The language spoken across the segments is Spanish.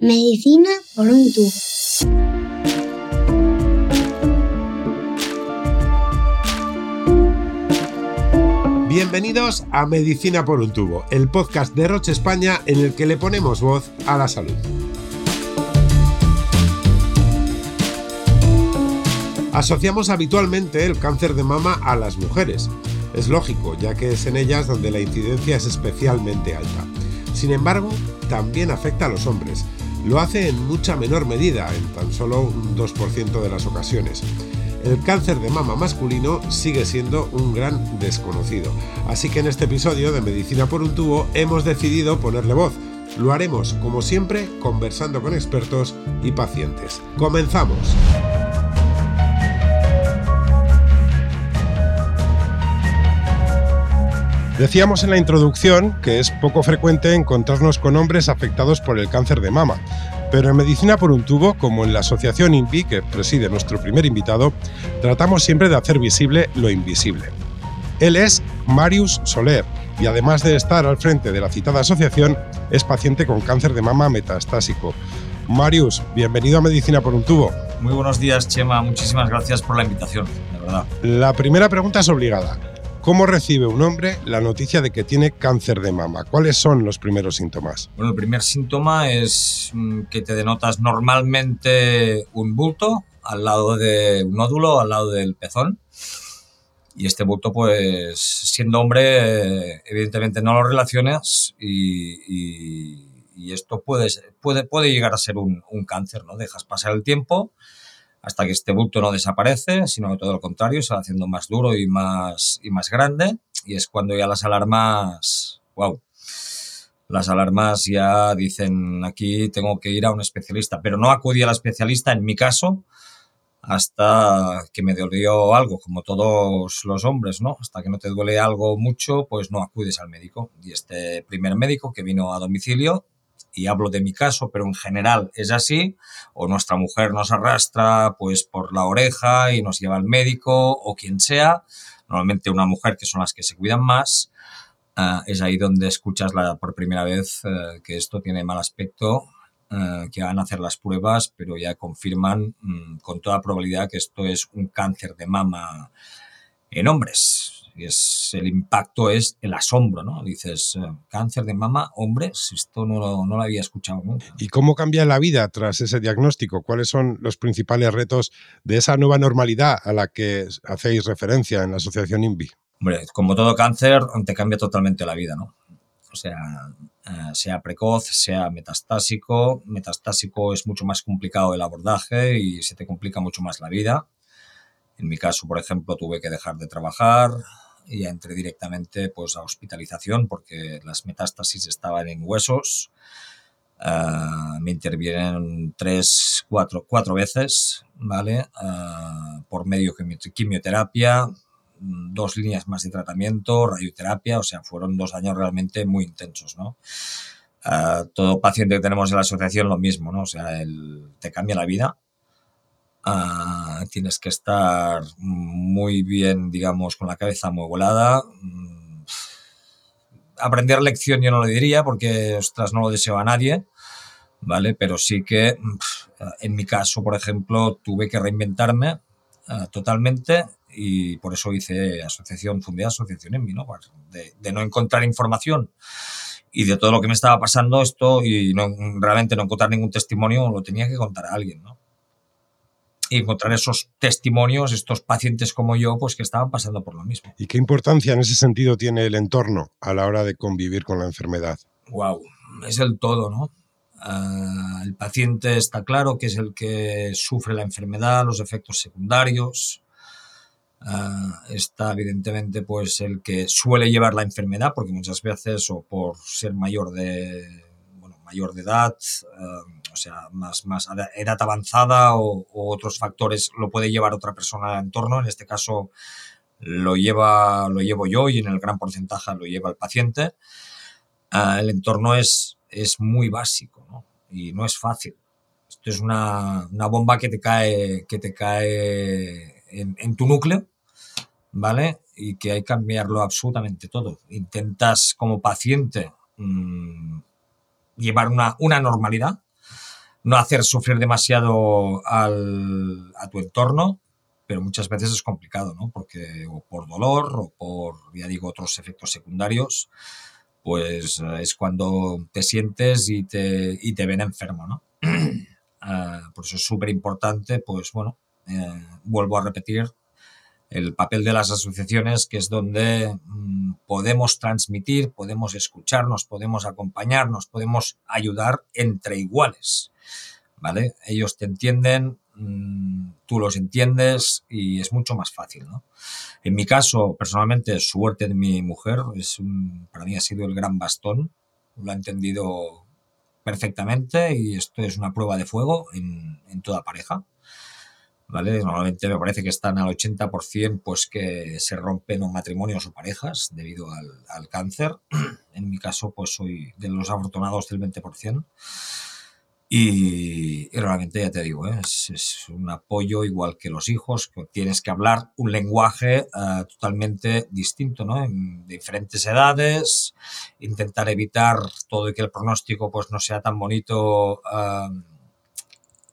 Medicina por un tubo. Bienvenidos a Medicina por un tubo, el podcast de Roche España en el que le ponemos voz a la salud. Asociamos habitualmente el cáncer de mama a las mujeres. Es lógico, ya que es en ellas donde la incidencia es especialmente alta. Sin embargo, también afecta a los hombres. Lo hace en mucha menor medida, en tan solo un 2% de las ocasiones. El cáncer de mama masculino sigue siendo un gran desconocido. Así que en este episodio de Medicina por un tubo hemos decidido ponerle voz. Lo haremos, como siempre, conversando con expertos y pacientes. ¡Comenzamos! Decíamos en la introducción que es poco frecuente encontrarnos con hombres afectados por el cáncer de mama, pero en Medicina por un tubo, como en la asociación INVI que preside nuestro primer invitado, tratamos siempre de hacer visible lo invisible. Él es Marius Soler y además de estar al frente de la citada asociación, es paciente con cáncer de mama metastásico. Marius, bienvenido a Medicina por un tubo. Muy buenos días, Chema. Muchísimas gracias por la invitación, de verdad. La primera pregunta es obligada. ¿Cómo recibe un hombre la noticia de que tiene cáncer de mama? ¿Cuáles son los primeros síntomas? Bueno, el primer síntoma es mm, que te denotas normalmente un bulto al lado de un nódulo, al lado del pezón. Y este bulto, pues, siendo hombre, evidentemente no lo relacionas y, y- y esto puede, puede, puede llegar a ser un, un cáncer, ¿no? Dejas pasar el tiempo hasta que este bulto no desaparece, sino que todo lo contrario, se va haciendo más duro y más, y más grande. Y es cuando ya las alarmas, wow, las alarmas ya dicen aquí tengo que ir a un especialista, pero no acudí al especialista en mi caso hasta que me dolió algo, como todos los hombres, ¿no? Hasta que no te duele algo mucho, pues no acudes al médico. Y este primer médico que vino a domicilio, y hablo de mi caso, pero en general es así, o nuestra mujer nos arrastra pues por la oreja y nos lleva al médico, o quien sea, normalmente una mujer que son las que se cuidan más, ah, es ahí donde escuchas la, por primera vez eh, que esto tiene mal aspecto, eh, que van a hacer las pruebas, pero ya confirman mm, con toda probabilidad que esto es un cáncer de mama en hombres. Y es, el impacto es el asombro, ¿no? Dices, eh, cáncer de mama, hombres, esto no, lo- no lo había escuchado nunca. ¿Y cómo cambia la vida tras ese diagnóstico? ¿Cuáles son los principales retos de esa nueva normalidad a la que hacéis referencia en la asociación INVI? Hombre, como todo cáncer, te cambia totalmente la vida, ¿no? O sea, eh, sea precoz, sea metastásico. Metastásico es mucho más complicado el abordaje y se te complica mucho más la vida. En mi caso, por ejemplo, tuve que dejar de trabajar y ya entré directamente pues, a hospitalización porque las metástasis estaban en huesos. Ah, me intervienen tres, cuatro, cuatro veces, ¿vale? Ah, por medio de quimioterapia, dos líneas más de tratamiento, radioterapia, o sea, fueron dos años realmente muy intensos, ¿no? Ah, todo paciente que tenemos en la asociación lo mismo, ¿no? O sea, el- te cambia la vida. Ah, tienes que estar muy bien, digamos, con la cabeza muy volada. Mm, Aprender lección yo no lo diría porque, ostras, no lo deseo a nadie, ¿vale? Pero sí que, mm, en mi caso, por ejemplo, tuve que reinventarme ah, totalmente y por eso hice asociación, fundé asociación en mí, ¿no? De, de no encontrar información y de todo lo que me estaba pasando esto y no, realmente no encontrar ningún testimonio, lo tenía que contar a alguien, ¿no? Y encontrar esos testimonios, estos pacientes como yo, pues que estaban pasando por lo mismo. ¿Y qué importancia en ese sentido tiene el entorno a la hora de convivir con la enfermedad? Wow, es el todo, ¿no? Ah, el paciente está claro que es el que sufre la enfermedad, los efectos secundarios. Ah, está evidentemente pues el que suele llevar la enfermedad porque muchas veces o por ser mayor de mayor de edad, ah, o sea, más, más edad avanzada o, o otros factores lo puede llevar otra persona al entorno. En este caso lo lleva lo llevo yo y en el gran porcentaje lo lleva el paciente. Ah, el entorno es, es muy básico ¿no? y no es fácil. Esto es una, una bomba que te cae, que te cae en, en tu núcleo, ¿vale? Y que hay que cambiarlo absolutamente todo. Intentas como paciente mmm, llevar una, una normalidad, no hacer sufrir demasiado al, a tu entorno, pero muchas veces es complicado, ¿no? Porque o por dolor o por, ya digo, otros efectos secundarios, pues eh, es cuando te sientes y te, y te ven enfermo, ¿no? Ah, por eso es súper importante, pues bueno, eh, vuelvo a repetir, el papel de las asociaciones, que es donde podemos transmitir, podemos escucharnos, podemos acompañarnos, podemos ayudar entre iguales. ¿Vale? Ellos te entienden, mm, tú los entiendes y es mucho más fácil, ¿no? En mi caso, personalmente, suerte de mi mujer, es para mí ha sido el gran bastón, lo ha entendido perfectamente y esto es una prueba de fuego en toda pareja. ¿Vale? Normalmente me parece que están al 80% pues que se rompen o matrimonios o parejas debido al, al, cáncer. En mi caso pues soy de los afortunados del 20%. Y, realmente ya te digo, ¿eh? es, un apoyo igual que los hijos, que tienes que hablar un lenguaje uh, totalmente distinto, ¿no? En diferentes edades, intentar evitar todo y que el pronóstico pues no sea tan bonito, uh,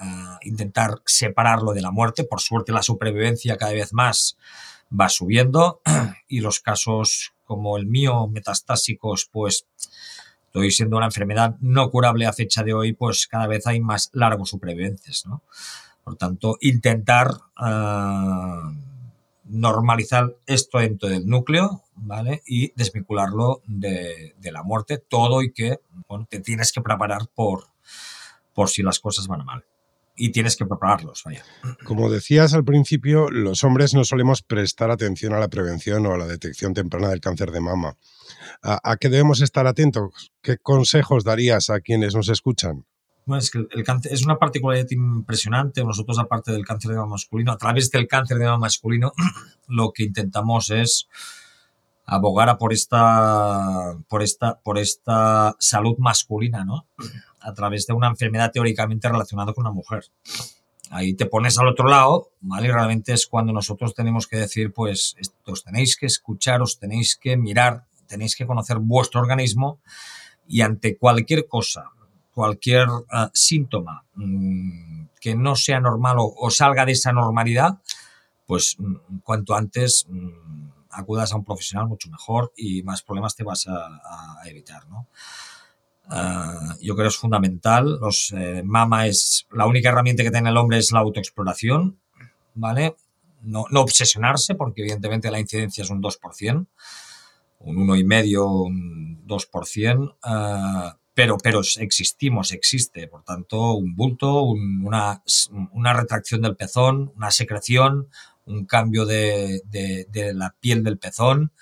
uh, intentar separarlo de la muerte. Por suerte la supervivencia cada vez más va subiendo y los casos como el mío, metastásicos, pues estoy siendo una enfermedad no curable a fecha de hoy, pues cada vez hay más largos supervivencias, ¿no? Por tanto, intentar uh, normalizar esto dentro del núcleo, ¿vale? Y desvincularlo de, la muerte, todo y que, te tienes que preparar por, por si las cosas van mal y tienes que prepararlos. Vaya. Como decías al principio, los hombres no solemos prestar atención a la prevención o a la detección temprana del cáncer de mama. ¿A, a qué debemos estar atentos? ¿Qué consejos darías a quienes nos escuchan? Bueno, es que el cáncer es una particularidad impresionante. Nosotros, aparte del cáncer de mama masculino, a través del cáncer de mama masculino, lo que intentamos es abogar a por esta, por esta, por esta salud masculina, ¿no? A través de una enfermedad teóricamente relacionada con una mujer. Ahí te pones al otro lado, ¿vale? Y realmente es cuando nosotros tenemos que decir, pues, os tenéis que escuchar, os tenéis que mirar, tenéis que conocer vuestro organismo y ante cualquier cosa, cualquier uh, síntoma mmm, que no sea normal o, salga de esa normalidad, pues mmm, cuanto antes mmm, acudas a un profesional mucho mejor y más problemas te vas a, a evitar, ¿no? Uh, yo creo que es fundamental. Los, eh, mama es la única herramienta que tiene el hombre es la autoexploración, ¿vale? No, obsesionarse, porque evidentemente la incidencia es un 2%, un 1,5%, un 2%, uh, pero, pero existimos, existe. Por tanto, un bulto, un, una, una retracción del pezón, una secreción, un cambio de, de, la piel del pezón,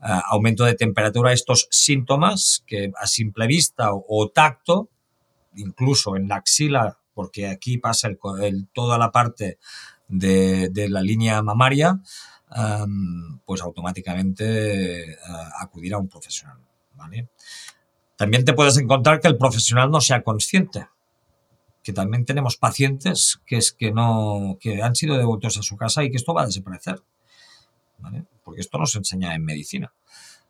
aumento de temperatura, estos síntomas que a simple vista o, tacto, incluso en la axila, porque aquí pasa el, toda la parte de, de la línea mamaria, um, pues automáticamente uh, acudir a un profesional. ¿vale? También te puedes encontrar que el profesional no sea consciente que también tenemos pacientes que es que no que han sido devueltos a su casa y que esto va a desaparecer. ¿vale? Porque esto nos enseña en medicina.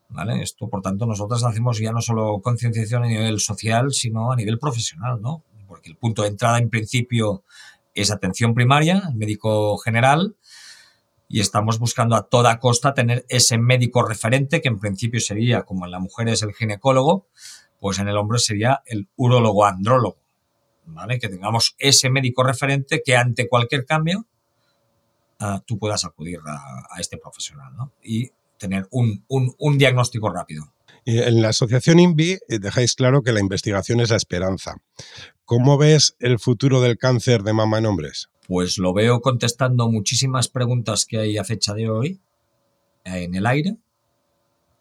¿Vale? Esto, por tanto, nosotros hacemos ya no solo concienciación a nivel social, sino a nivel profesional, ¿no? Porque el punto de entrada, en principio, es atención primaria, médico general, y estamos buscando a toda costa tener ese médico referente, que en principio sería, como en la mujer es el ginecólogo, pues en el hombre sería el urólogo andrólogo. ¿vale? Que tengamos ese médico referente que ante cualquier cambio uh, tú puedas acudir a, a este profesional, ¿no? Y tener un, un, un, diagnóstico rápido. En la asociación INVI eh, dejáis claro que la investigación es la esperanza. ¿Cómo ves el futuro del cáncer de mama en hombres? Pues lo veo contestando muchísimas preguntas que hay a fecha de hoy eh, en el aire.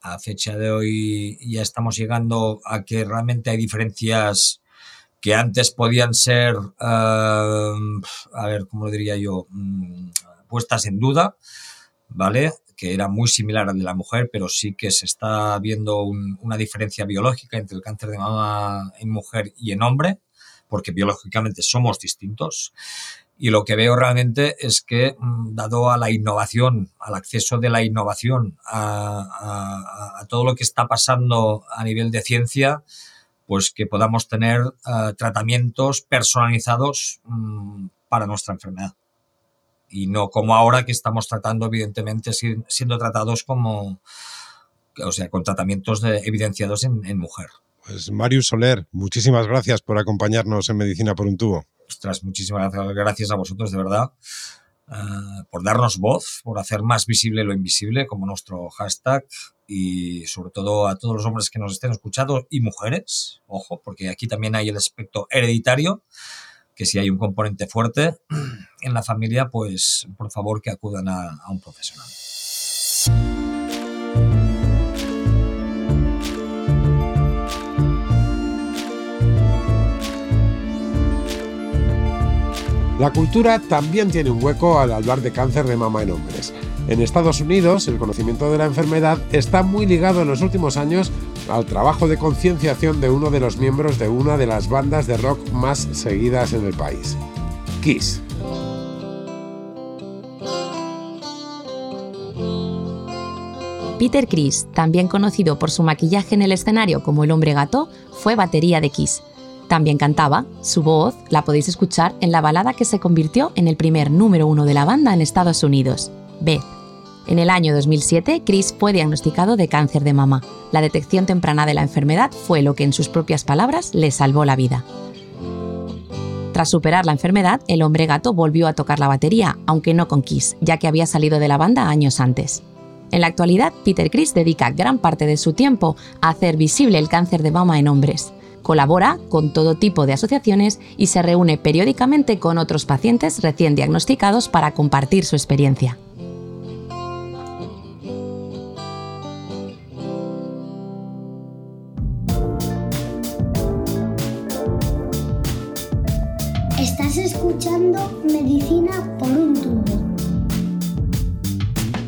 A fecha de hoy ya estamos llegando a que realmente hay diferencias que antes podían ser, uh, a ver, ¿cómo lo diría yo? Mm, puestas en duda, ¿vale? Que era muy similar al de la mujer, pero sí que se está viendo un, una diferencia biológica entre el cáncer de mama en mujer y en hombre, porque biológicamente somos distintos. Y lo que veo realmente es que, mm, dado a la innovación, al acceso de la innovación, a todo lo que está pasando a nivel de ciencia, pues que podamos tener eh, tratamientos personalizados mm, para nuestra enfermedad. Y no como ahora que estamos tratando, evidentemente, siendo tratados como, o sea, con tratamientos evidenciados en, mujer. Pues Marius Soler, muchísimas gracias por acompañarnos en Medicina por un tubo. Ostras, muchísimas gracias a vosotros, de verdad, eh, por darnos voz, por hacer más visible lo invisible, como nuestro hashtag, y sobre todo a todos los hombres que nos estén escuchando y mujeres, ojo, porque aquí también hay el aspecto hereditario, que si hay un componente fuerte en la familia, pues por favor que acudan a un profesional. La cultura también tiene un hueco al hablar de cáncer de mama en hombres. En Estados Unidos, el conocimiento de la enfermedad está muy ligado en los últimos años al trabajo de concienciación de uno de los miembros de una de las bandas de rock más seguidas en el país, Kiss. Peter Criss, también conocido por su maquillaje en el escenario como el hombre gato, fue batería de Kiss. También cantaba, su voz la podéis escuchar en la balada que se convirtió en el primer número uno de la banda en Estados Unidos, Beth. En el año 2007, Chris fue diagnosticado de cáncer de mama. La detección temprana de la enfermedad fue lo que, en sus propias palabras, le salvó la vida. Tras superar la enfermedad, el hombre gato volvió a tocar la batería, aunque no con Kiss, ya que había salido de la banda años antes. En la actualidad, Peter Chris dedica gran parte de su tiempo a hacer visible el cáncer de mama en hombres. Colabora con todo tipo de asociaciones y se reúne periódicamente con otros pacientes recién diagnosticados para compartir su experiencia. Estás escuchando Medicina por un tubo.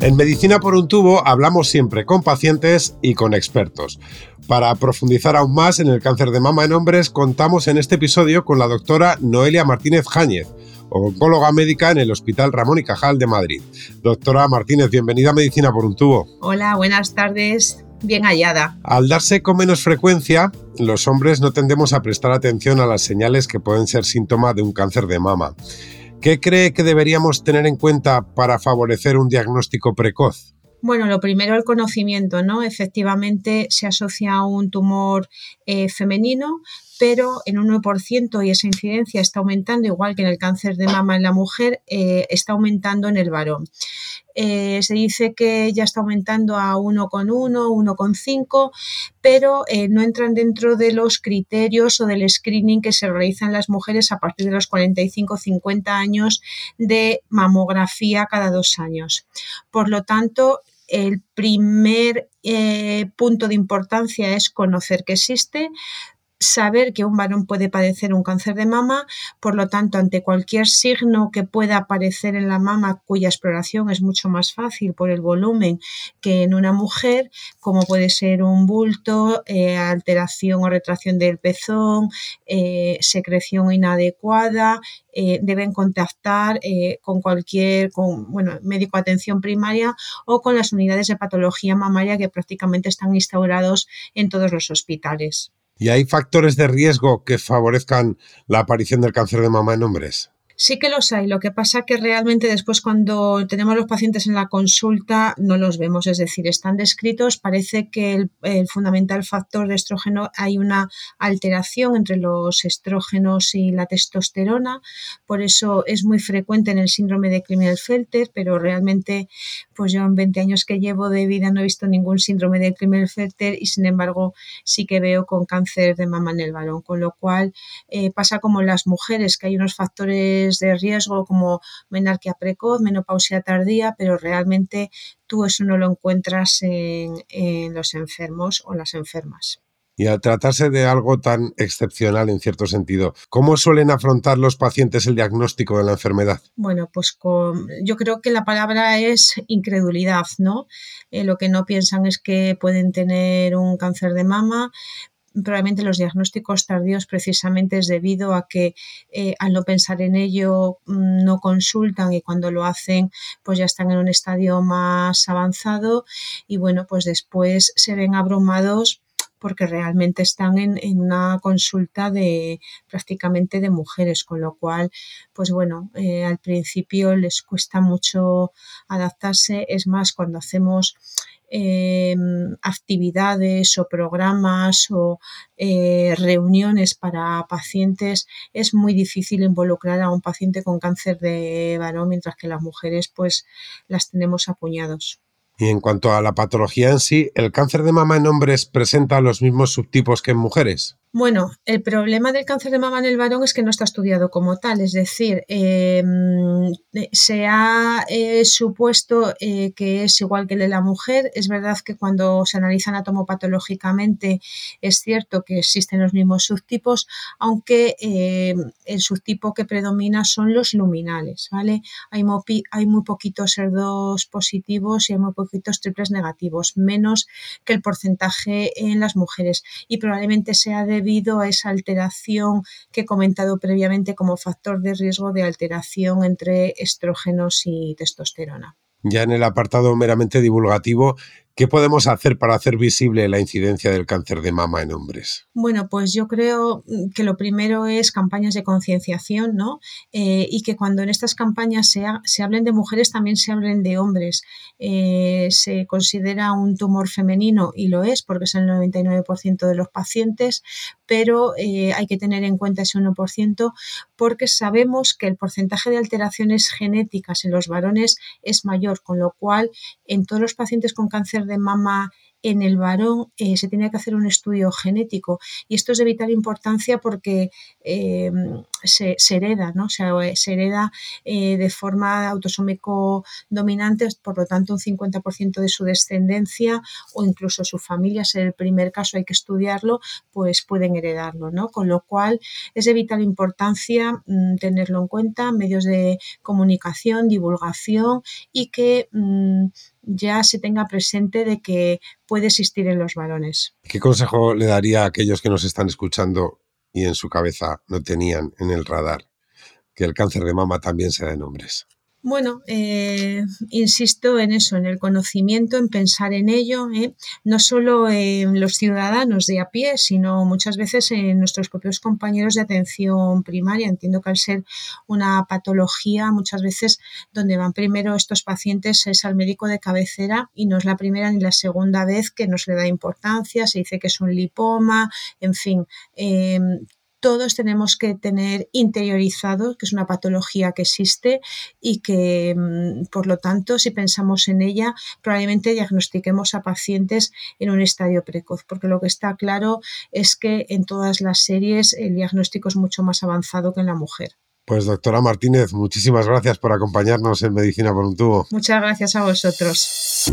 En Medicina por un tubo hablamos siempre con pacientes y con expertos. Para profundizar aún más en el cáncer de mama en hombres, contamos en este episodio con la doctora Noelia Martínez Jáñez, oncóloga médica en el Hospital Ramón y Cajal de Madrid. Doctora Martínez, bienvenida a Medicina por un tubo. Hola, buenas tardes. Bien hallada. Al darse con menos frecuencia, los hombres no tendemos a prestar atención a las señales que pueden ser síntoma de un cáncer de mama. ¿Qué cree que deberíamos tener en cuenta para favorecer un diagnóstico precoz? Bueno, lo primero el conocimiento, ¿no? Efectivamente se asocia a un tumor eh, femenino, pero en un 9% y esa incidencia está aumentando, igual que en el cáncer de mama en la mujer, eh, está aumentando en el varón. Eh, se dice que ya está aumentando a 1,1, 1,5, pero no entran dentro de los criterios o del screening que se realizan las mujeres a partir de los 45-50 años de mamografía cada dos años. Por lo tanto, el primer eh, punto de importancia es conocer que existe, saber que un varón puede padecer un cáncer de mama, por lo tanto, ante cualquier signo que pueda aparecer en la mama cuya exploración es mucho más fácil por el volumen que en una mujer, como puede ser un bulto, eh, alteración o retracción del pezón, eh, secreción inadecuada, eh, deben contactar con cualquier con, bueno, médico de atención primaria o con las unidades de patología mamaria que prácticamente están instaurados en todos los hospitales. ¿Y hay factores de riesgo que favorezcan la aparición del cáncer de mama en hombres? Sí que los hay, lo que pasa que realmente después cuando tenemos los pacientes en la consulta no los vemos, es decir, están descritos, parece que el, fundamental factor de estrógeno hay una alteración entre los estrógenos y la testosterona, por eso es muy frecuente en el síndrome de Klinefelter, pero realmente pues yo en 20 años que llevo de vida no he visto ningún síndrome de Klinefelter y sin embargo sí que veo con cáncer de mama en el balón, con lo cual eh, pasa como en las mujeres que hay unos factores de riesgo como menarquia precoz, menopausia tardía, pero realmente tú eso no lo encuentras en, en los enfermos o las enfermas. Y al tratarse de algo tan excepcional en cierto sentido, ¿cómo suelen afrontar los pacientes el diagnóstico de la enfermedad? Bueno, pues con, yo creo que la palabra es incredulidad, ¿no? Eh, lo que no piensan es que pueden tener un cáncer de mama, probablemente los diagnósticos tardíos precisamente es debido a que eh, al no pensar en ello mm, no consultan y cuando lo hacen pues ya están en un estadio más avanzado y bueno pues después se ven abrumados porque realmente están en, una consulta de prácticamente de mujeres, con lo cual, pues bueno, eh, al principio les cuesta mucho adaptarse. Es más, cuando hacemos Em, actividades o programas o eh, reuniones para pacientes, es muy difícil involucrar a un paciente con cáncer de varón, mientras que las mujeres pues las tenemos apuñados. Y en cuanto a la patología en sí, ¿el cáncer de mama en hombres presenta los mismos subtipos que en mujeres? Bueno, el problema del cáncer de mama en el varón es que no está estudiado como tal, es decir, em, eh, se ha eh, supuesto eh, que es igual que el de la mujer. Es verdad que cuando se analiza anatomopatológicamente es cierto que existen los mismos subtipos, aunque em, el subtipo que predomina son los luminales, ¿vale? Hay, muy poquitos cerdos positivos y hay muy poquitos triples negativos, menos que el porcentaje en las mujeres y probablemente sea de debido a esa alteración que he comentado previamente como factor de riesgo de alteración entre estrógenos y testosterona. Ya en el apartado meramente divulgativo, ¿Qué podemos hacer para hacer visible la incidencia del cáncer de mama en hombres? Bueno, pues yo creo mm, que lo primero es campañas de concienciación, ¿no? Eh, y que cuando en estas campañas se, hablen de mujeres, también se hablen de hombres. Eh, se considera un tumor femenino y lo es porque es el 99% de los pacientes, pero eh, hay que tener en cuenta ese 1% porque sabemos que el porcentaje de alteraciones genéticas en los varones es mayor, con lo cual en todos los pacientes con cáncer de mama en el varón eh, se tiene que hacer un estudio genético y esto es de vital importancia porque eh, se, hereda, ¿no? se hereda eh, de forma autosómico dominante, por lo tanto un 50% de su descendencia o incluso su familia, es el primer caso hay que estudiarlo, pues pueden heredarlo, ¿no? Con lo cual es de vital importancia mm, tenerlo en cuenta, medios de comunicación, divulgación y que mm, ya se tenga presente de que puede existir en los varones. ¿Qué consejo le daría a aquellos que nos están escuchando y en su cabeza no tenían en el radar que el cáncer de mama también sea en hombres? Bueno, eh, insisto en eso, en el conocimiento, en pensar en ello, ¿eh? no solo en los ciudadanos de a pie, sino muchas veces en nuestros propios compañeros de atención primaria. Entiendo que al ser una patología, muchas veces donde van primero estos pacientes es al médico de cabecera y no es la primera ni la segunda vez que nos le da importancia, se dice que es un lipoma, en fin. Eh, todos tenemos que tener interiorizado que es una patología que existe y que, mm, por lo tanto, si pensamos en ella, probablemente diagnostiquemos a pacientes en un estadio precoz, porque lo que está claro es que en todas las series el diagnóstico es mucho más avanzado que en la mujer. Pues doctora Martínez, muchísimas gracias por acompañarnos en Medicina por un tubo. Muchas gracias a vosotros.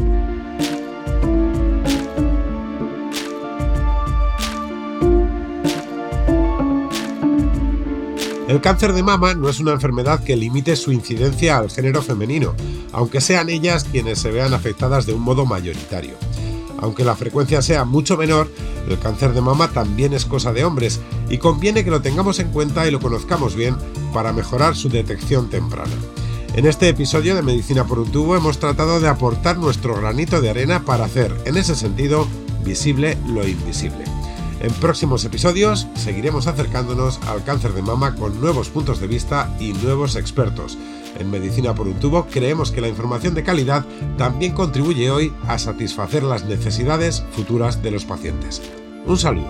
El cáncer de mama no es una enfermedad que limite su incidencia al género femenino, aunque sean ellas quienes se vean afectadas de un modo mayoritario. Aunque la frecuencia sea mucho menor, el cáncer de mama también es cosa de hombres y conviene que lo tengamos en cuenta y lo conozcamos bien para mejorar su detección temprana. En este episodio de Medicina por un tubo hemos tratado de aportar nuestro granito de arena para hacer, en ese sentido, visible lo invisible. En próximos episodios seguiremos acercándonos al cáncer de mama con nuevos puntos de vista y nuevos expertos. En Medicina por un tubo creemos que la información de calidad también contribuye hoy a satisfacer las necesidades futuras de los pacientes. Un saludo.